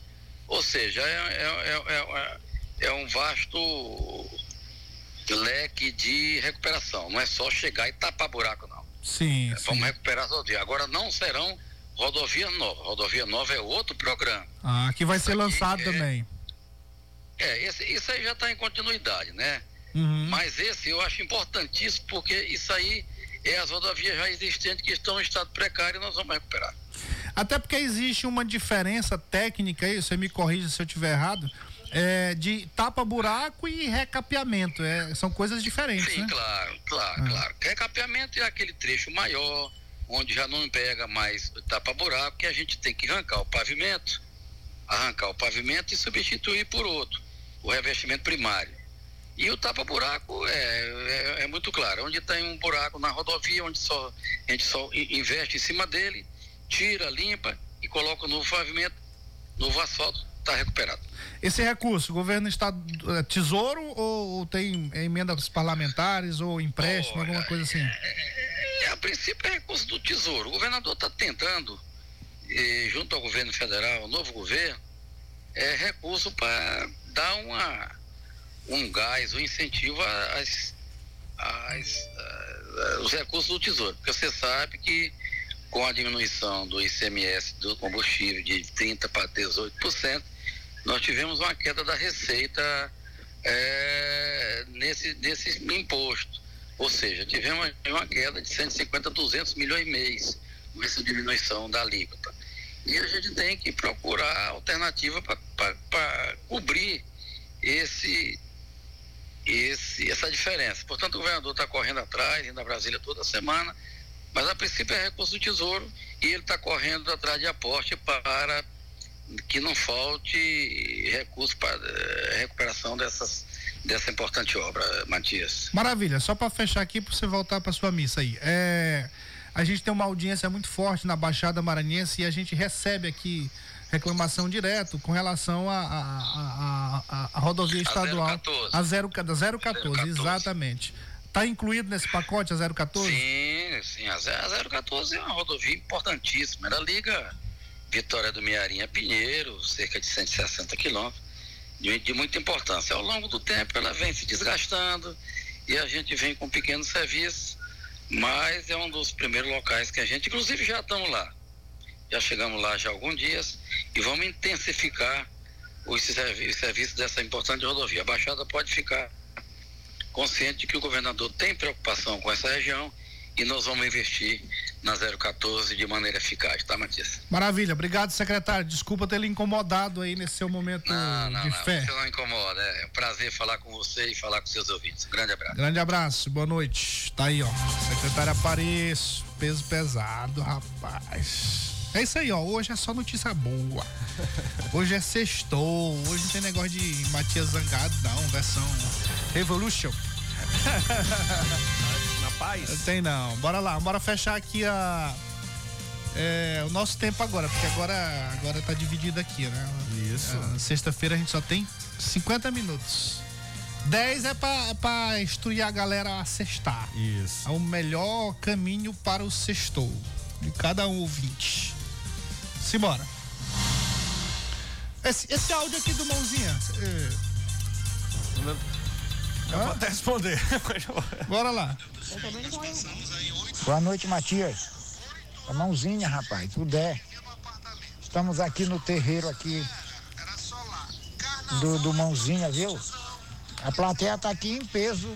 ou seja, é, é, é, é, um vasto leque de recuperação. Não é só chegar e tapar buraco, não. Sim. sim. Vamos recuperar as rodovias. Agora não serão rodovia nova. Rodovia nova é outro programa. Ah, que vai ser lançado também. É, esse, isso aí já está em continuidade, né? Uhum. Mas esse eu acho importantíssimo porque isso aí é as rodovias já existentes que estão em estado precário e nós vamos recuperar. Até porque existe uma diferença técnica aí, você me corrija se eu estiver errado, é, de tapa-buraco e recapeamento. É, são coisas diferentes, Sim, né? claro, claro, ah. claro. Recapeamento é aquele trecho maior, onde já não pega mais tapa-buraco, que a gente tem que arrancar o pavimento, arrancar o pavimento e substituir por outro, o revestimento primário. E o tapa-buraco é, é, é, muito claro, onde tem um buraco na rodovia, onde só, a gente só investe em cima dele, tira, limpa e coloca o novo pavimento, novo asfalto, está recuperado. Esse recurso, o governo está é, tesouro ou, ou, tem emendas parlamentares ou empréstimo, alguma coisa assim? É, é, a princípio é recurso do tesouro. O governador está tentando, eh, junto ao governo federal, o novo governo, é recurso para dar uma, um gás, um incentivo às, às, às, os recursos do tesouro. Porque você sabe que com a diminuição do ICMS do combustível de 30% para 18%, nós tivemos uma queda da receita é, nesse, nesse imposto. Ou seja, tivemos uma queda de 150 a 200 milhões mês com essa diminuição da alíquota. E a gente tem que procurar alternativa para cobrir esse, esse, essa diferença. Portanto, o governador está correndo atrás, indo a Brasília toda semana, mas a princípio é recurso do Tesouro e ele está correndo atrás de aporte para que não falte recurso para eh, recuperação dessas, dessa importante obra, Matias. Maravilha, só para fechar aqui para você voltar para sua missa aí. É, a gente tem uma audiência muito forte na Baixada Maranhense e a gente recebe aqui reclamação direto com relação à a, a, a, a, rodovia estadual. A 014. A 014, exatamente. Está incluído nesse pacote a 014? Sim, sim. A 014 é uma rodovia importantíssima. Ela liga Vitória do Mearim a Pinheiro, cerca de 160 quilômetros, de, de muita importância. Ao longo do tempo ela vem se desgastando e a gente vem com pequenos serviços, mas é um dos primeiros locais que a gente, inclusive já estamos lá. Já chegamos lá já há alguns dias e vamos intensificar os serviços dessa importante rodovia. A Baixada pode ficar consciente de que o governador tem preocupação com essa região e nós vamos investir na 014 de maneira eficaz, tá, Matias? Maravilha, obrigado, secretário. Desculpa ter lhe incomodado aí nesse seu momento não, não, de não, fé. Você não incomoda, é um prazer falar com você e falar com seus ouvintes. Um grande abraço. Grande abraço, boa noite. Tá aí, ó. Secretário Apareço, peso pesado, rapaz. É isso aí, ó. Hoje é só notícia boa. Hoje é sextou. Hoje não tem negócio de Matias Zangado, não. Versão Revolution. Na paz? Tem não. Bora lá, bora fechar aqui a. É, o nosso tempo agora, porque agora, agora tá dividido aqui, né? Isso. É, Sexta-feira a gente só tem 50 minutos. 10 é pra, pra instruir a galera a cestar. Isso. É o melhor caminho para o sextou. De cada um ouvinte. Simbora. Esse, esse áudio aqui do Mãozinha. é, Eu vou até responder. Bora lá. Boa noite, Matias. A mãozinha, rapaz, tudo é. Estamos aqui no terreiro aqui do, do Mãozinha, viu? A plateia tá aqui em peso,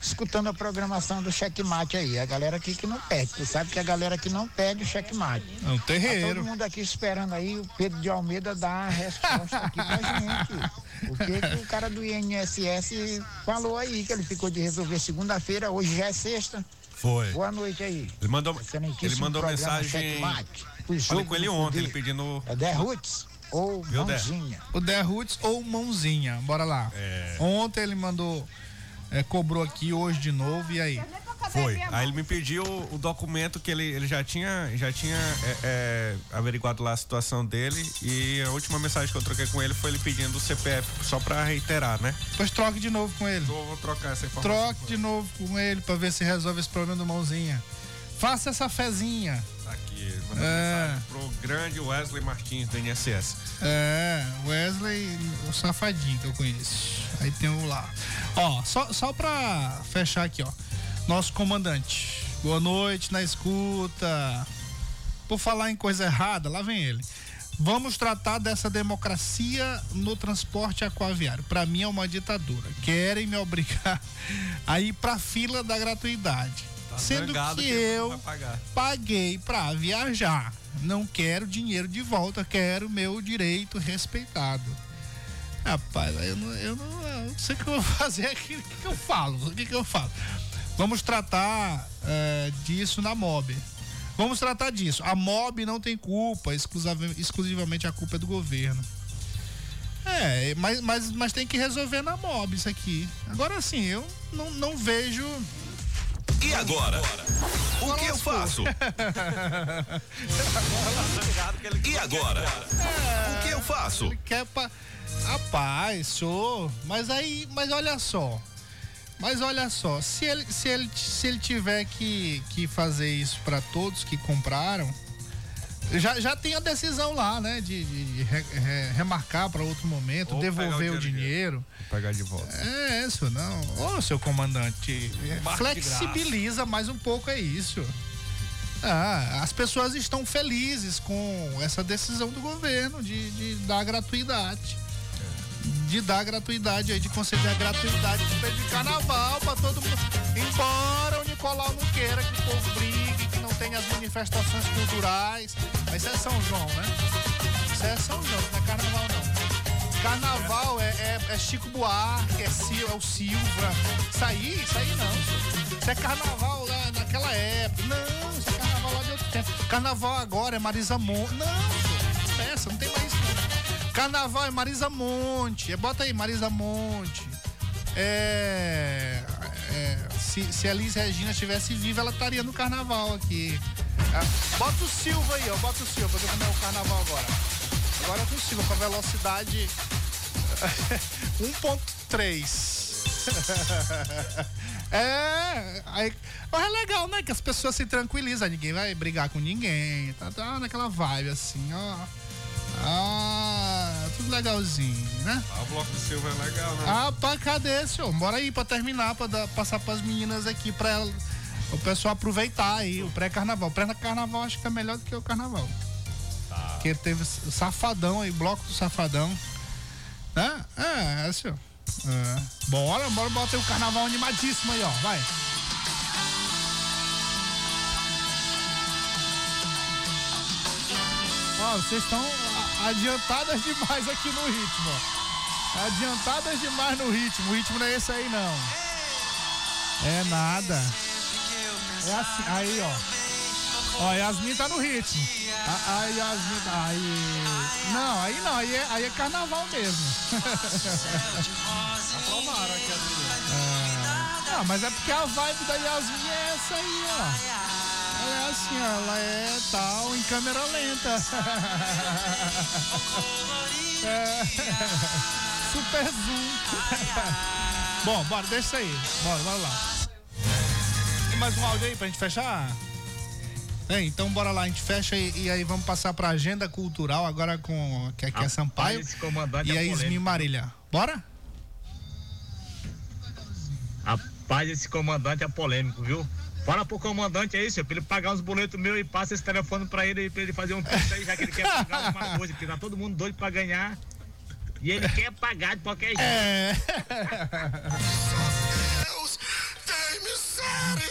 escutando a programação do checkmate aí. A galera aqui que não perde. Tu sabe que a galera que não perde o checkmate. É um Tá terreiro. todo mundo aqui esperando aí o Pedro de Almeida dar a resposta aqui pra gente. O que, que o cara do INSS falou aí, que ele ficou de resolver segunda-feira, hoje já é sexta. Foi. Boa noite aí. Ele mandou, ele mandou mensagem. O Falei jogo com ele ontem, poder. ele pedindo. É The Roots ou Viu? Mãozinha? O The Roots ou Mãozinha. Bora lá. É. Ontem ele mandou. É, cobrou aqui hoje de novo. E aí? Foi. Aí ele me pediu o documento que ele, ele já tinha, já tinha é, é, averiguado lá a situação dele. E a última mensagem que eu troquei com ele foi ele pedindo o CPF, só pra reiterar, né? Depois troque de novo com ele. Vou, vou trocar essa informação. Troque de novo com ele pra ver se resolve esse problema do Mãozinha. Faça essa fezinha. Tá aqui, mandou É. mensagem pro grande Wesley Martins do INSS. É, Wesley, o safadinho que eu conheço. Aí tem o lá. Ó, só, só pra fechar aqui, ó. Nosso comandante. Boa noite na escuta. Por falar em coisa errada, lá vem ele. Vamos tratar dessa democracia no transporte aquaviário. Pra mim é uma ditadura. Querem me obrigar a ir pra fila da gratuidade. Tá Sendo que que eu paguei pra viajar. Não quero dinheiro de volta, quero meu direito respeitado. Rapaz, eu não, eu não, eu não sei o que eu vou fazer aqui. O que, que eu falo? O que, que eu falo? Vamos tratar eh, disso na MOB. Vamos tratar disso. A MOB não tem culpa, exclusiva- exclusivamente a culpa é do governo. É, mas, mas, mas tem que resolver na MOB isso aqui. Agora sim, eu não, não vejo. E agora? O que eu faço? E agora? O que eu faço? Ele quer pa... Rapaz, senhor, mas aí, mas olha só. Mas olha só, se ele, se ele, se ele tiver que, que fazer isso para todos que compraram, já, já tem a decisão lá, né? De, de re- re- remarcar para outro momento, Ou devolver o o dinheiro. Vou pegar de volta. É isso, não. Ô, seu comandante, é, Marca de flexibiliza mais um pouco, é isso. Ah, as pessoas estão felizes com essa decisão do governo de, de dar gratuidade. De dar gratuidade aí, de conceder a gratuidade de carnaval pra todo mundo. Embora o Nicolau não queira que o povo brigue, tenha as manifestações culturais. Mas isso é São João, né? Isso é São João, não é carnaval não. Carnaval é, é- é Chico Buarque, é, é o Silva. Isso aí, isso aí não. Isso é carnaval lá naquela época. Não, isso é carnaval lá de outro tempo. Carnaval agora é Marisa Monte. Não, essa, não tem mais isso. não. Carnaval é Marisa Monte. É, Bota aí, Marisa Monte. É. é, se, se a Liz Regina estivesse viva, ela estaria no carnaval aqui. Ah, Bota o Silva aí, ó. Bota o Silva, pra ver é o carnaval agora. Agora é com o Silva, com a velocidade 1.3. É, aí, é legal, né? Que as pessoas se tranquilizam, ninguém vai brigar com ninguém, tá, tá naquela vibe assim, ó. Ah, legalzinho, né? Ah, o bloco do Silva é legal, né? Ah, pá, cadê, senhor? Bora aí pra terminar, pra dar- passar pras meninas aqui, pra ela- o pessoal aproveitar aí o pré-carnaval. O pré-carnaval acho que é melhor do que o carnaval. Porque teve o Safadão aí, bloco do Safadão. Né? É, é, senhor. É. Bora, bora botar o carnaval animadíssimo aí, ó. Vai. Ó, vocês estão adiantadas demais aqui no ritmo. Adiantadas demais no ritmo. O ritmo não é esse aí, não. É nada. É assim, aí, ó. Ó, Yasmin tá no ritmo. A, a Yasmin tá. Aí. Não, aí não, aí é, aí é carnaval mesmo. Aprovaram aqui as meninas. Não, mas é porque a vibe da Yasmin é essa aí, ó. Ela é assim, ó, ela é tal em câmera lenta. É. super zoom. Bom, bora, deixa isso aí. Bora, bora lá. Tem mais um áudio aí pra gente fechar? É, então bora lá, a gente fecha e, e aí vamos passar pra agenda cultural agora com que aqui é Sampaio e é a Ismi. Marília. Bora? Rapaz, esse comandante é polêmico, viu? Fala pro comandante aí, senhor, pra ele pagar uns boletos meus e passa esse telefone pra ele, pra ele fazer um pix aí, já que ele quer pagar alguma coisa, porque tá todo mundo doido pra ganhar. E ele quer pagar de qualquer jeito. É.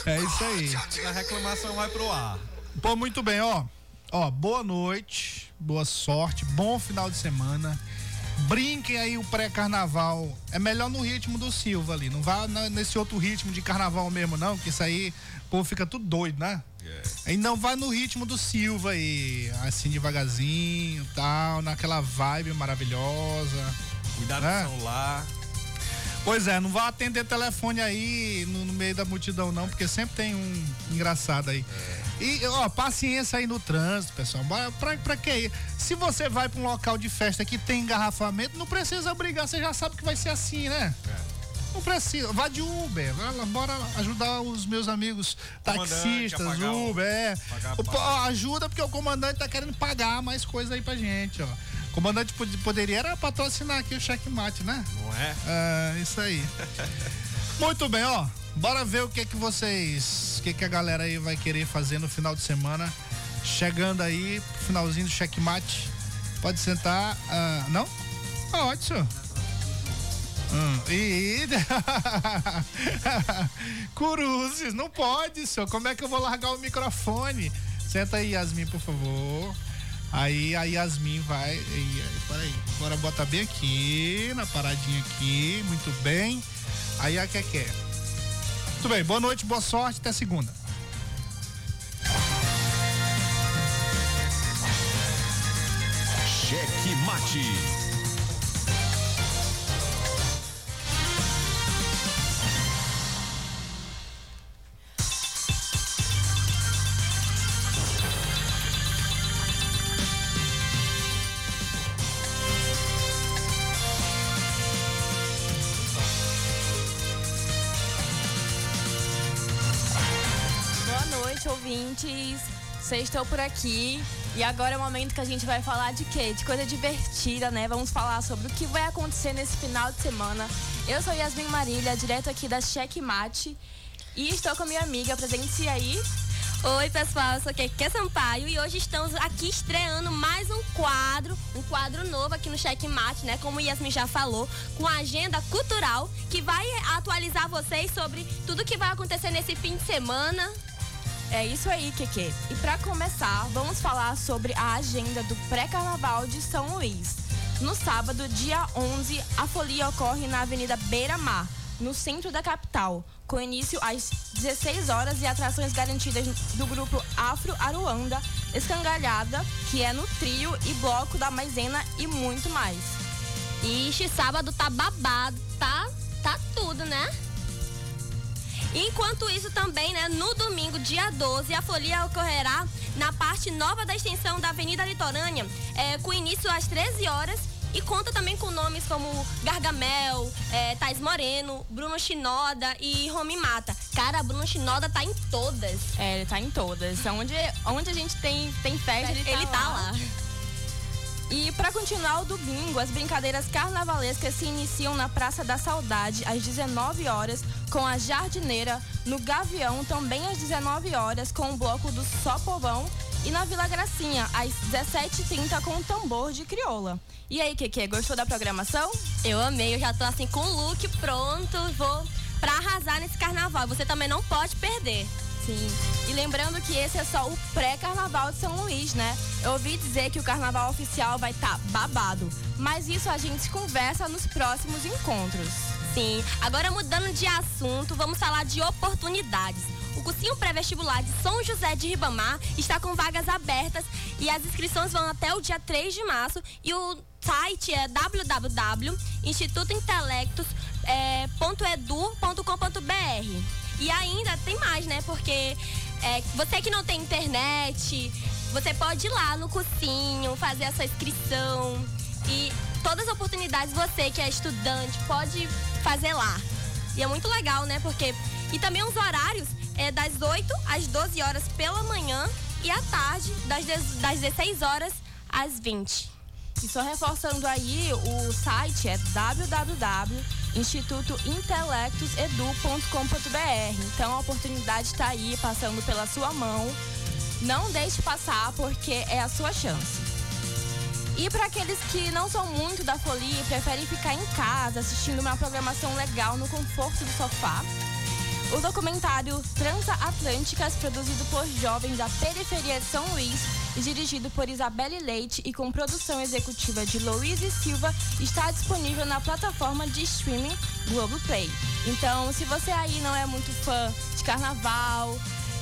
É isso aí. A reclamação vai pro ar. Pô, muito bem, ó. Ó, boa noite, boa sorte, bom final de semana. Brinquem aí o pré-carnaval. É melhor no ritmo do Silva ali. Não vá nesse outro ritmo de carnaval mesmo, não, que isso aí, o povo fica tudo doido, né? E não vai no ritmo do Silva aí, assim devagarzinho tal, naquela vibe maravilhosa. Cuidado né? com o celular. Pois é, não vá atender telefone aí no, no meio da multidão, não, porque sempre tem um engraçado aí. E, ó, paciência aí no trânsito, pessoal. Pra, pra quê? Se você vai pra um local de festa que tem engarrafamento, não precisa brigar, você já sabe que vai ser assim, né? Não precisa. Vá de Uber. Bora ajudar os meus amigos taxistas, Uber. É. pagar ajuda porque o comandante tá querendo pagar mais coisa aí pra gente, ó. O comandante pod- poderia era patrocinar aqui o checkmate, né? Não é? É, isso aí. Muito bem, ó. Bora ver o que que vocês, o que que a galera aí vai querer fazer no final de semana. Chegando aí, finalzinho do checkmate. Pode sentar. ah, não? Pode, senhor. Hum, e. Cruzes, não pode, senhor. Como é que eu vou largar o microfone? Senta aí, Yasmin, por favor. Aí a Yasmin vai. E, aí, peraí. Agora bota bem aqui, na paradinha aqui. Muito bem. Aí a Keké. Muito bem, boa noite, boa sorte, até segunda. Cheque mate. Vocês estão por aqui. E agora é o momento que a gente vai falar de quê? De coisa divertida, né? Vamos falar sobre o que vai acontecer nesse final de semana. Eu sou Yasmin Marília, direto aqui da Checkmate. E estou com a minha amiga, presente aí. Oi, pessoal, eu sou Keke Sampaio e hoje estamos aqui estreando mais um quadro, um quadro novo aqui no Checkmate, né? Como Yasmin já falou, com a agenda cultural que vai atualizar vocês sobre tudo que vai acontecer nesse fim de semana. É isso aí, Keke. E para começar, vamos falar sobre a agenda do pré-carnaval de São Luís. No sábado, dia 11, a folia ocorre na Avenida Beira Mar, no centro da capital, com início às 16 horas e atrações garantidas do grupo Afro Aruanda, Escangalhada, que é no trio e bloco da Maisena e muito mais. Este sábado tá babado, tá, tá tudo, né? Enquanto isso também, né, no domingo, dia 12, a folia ocorrerá na parte nova da extensão da Avenida Litorânea, é, com início às 13 horas e conta também com nomes como Gargamel, é, Thais Moreno, Bruno Chinoda e Romy Mata. Cara, Bruno Chinoda tá em todas. É, ele tá em todas. Onde, onde a gente tem, tem festa, ele tá, Ele tá lá. lá. E para continuar o domingo, as brincadeiras carnavalescas se iniciam na Praça da Saudade às 19 horas com a Jardineira, no Gavião também às 19 horas com o bloco do Só Povão e na Vila Gracinha às 17h30 com o tambor de crioula. E aí, Keke, gostou da programação? Eu amei, eu já tô assim com o look pronto, vou pra arrasar nesse carnaval. Você também não pode perder. Sim. E lembrando que esse é só o pré-carnaval de São Luís, né? Eu ouvi dizer que o carnaval oficial vai estar babado. Mas isso a gente conversa nos próximos encontros. Sim. Agora mudando de assunto, vamos falar de oportunidades. O cursinho pré-vestibular de São José de Ribamar está com vagas abertas e as inscrições vão até o dia 3 de março e o site é www.institutointelectos.edu.com.br. E ainda tem mais, né? Porque é, você que não tem internet, você pode ir lá no cursinho, fazer a sua inscrição. E todas as oportunidades você que é estudante pode fazer lá. E é muito legal, né? Porque e também os horários é das 8 às 12 horas pela manhã e à tarde das, das 16 horas às 20. E só reforçando aí, o site é www.institutointelectusedu.com.br. Então a oportunidade está aí, passando pela sua mão. Não deixe passar, porque é a sua chance. E para aqueles que não são muito da folia e preferem ficar em casa assistindo uma programação legal no conforto do sofá, o documentário Transatlânticas, produzido por jovens da periferia de São Luís e dirigido por Isabelle Leite e com produção executiva de Louise Silva, está disponível na plataforma de streaming Globoplay. Então, se você aí não é muito fã de carnaval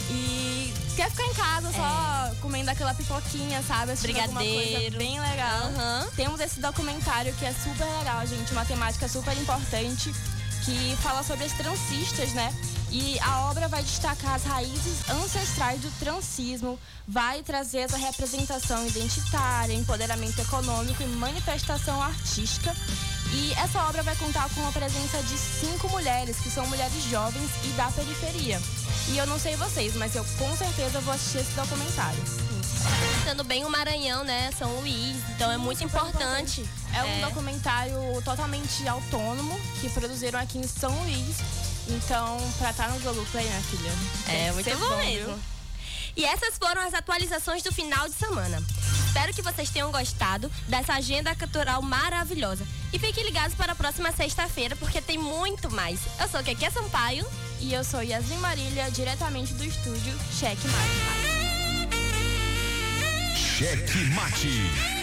e quer ficar em casa só é. comendo aquela pipoquinha, sabe? Brigadeiro. bem legal. Uhum. Temos esse documentário que é super legal, gente. Uma temática super importante que fala sobre as transistas, né? E a obra vai destacar as raízes ancestrais do transismo, vai trazer essa representação identitária, empoderamento econômico e manifestação artística. E essa obra vai contar com a presença de cinco mulheres, que são mulheres jovens e da periferia. E eu não sei vocês, mas eu com certeza vou assistir esse documentário. Representando bem o Maranhão, né? São Luís, então é muito importante. importante. É um é. documentário totalmente autônomo que produziram aqui em São Luís então, pra estar tá no Globoplay, minha filha. É, muito bom, bom mesmo. Viu? E essas foram as atualizações do final de semana. Espero que vocês tenham gostado dessa agenda cultural maravilhosa. E fiquem ligados para a próxima sexta-feira, porque tem muito mais. Eu sou Keke Sampaio. E eu sou Yasmin Marília, diretamente do estúdio Cheque Mate. Cheque Mate.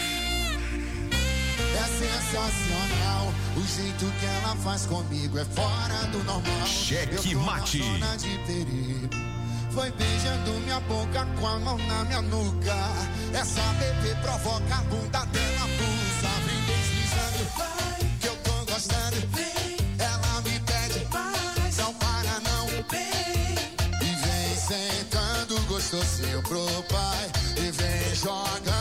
Sensacional. O jeito que ela faz comigo é fora do normal. Cheque mate. de perigo. Foi beijando minha boca com a mão na minha nuca. Essa bebê provoca a bunda dela pulsa. Vem deslizando, vai, que eu tô gostando. Vem, ela me pede, vai, não para não. Vem, e vem sentando gostosinho pro pai. E vem jogando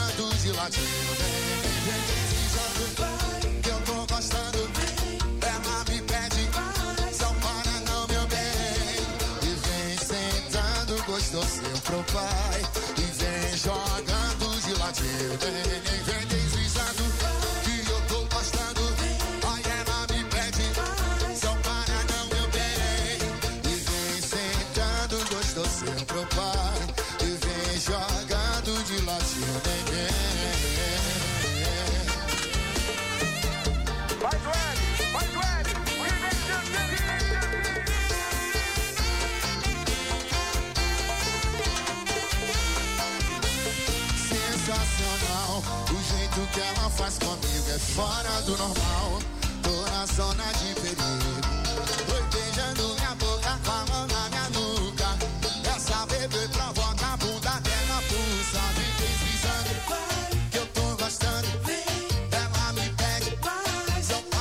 fora do normal.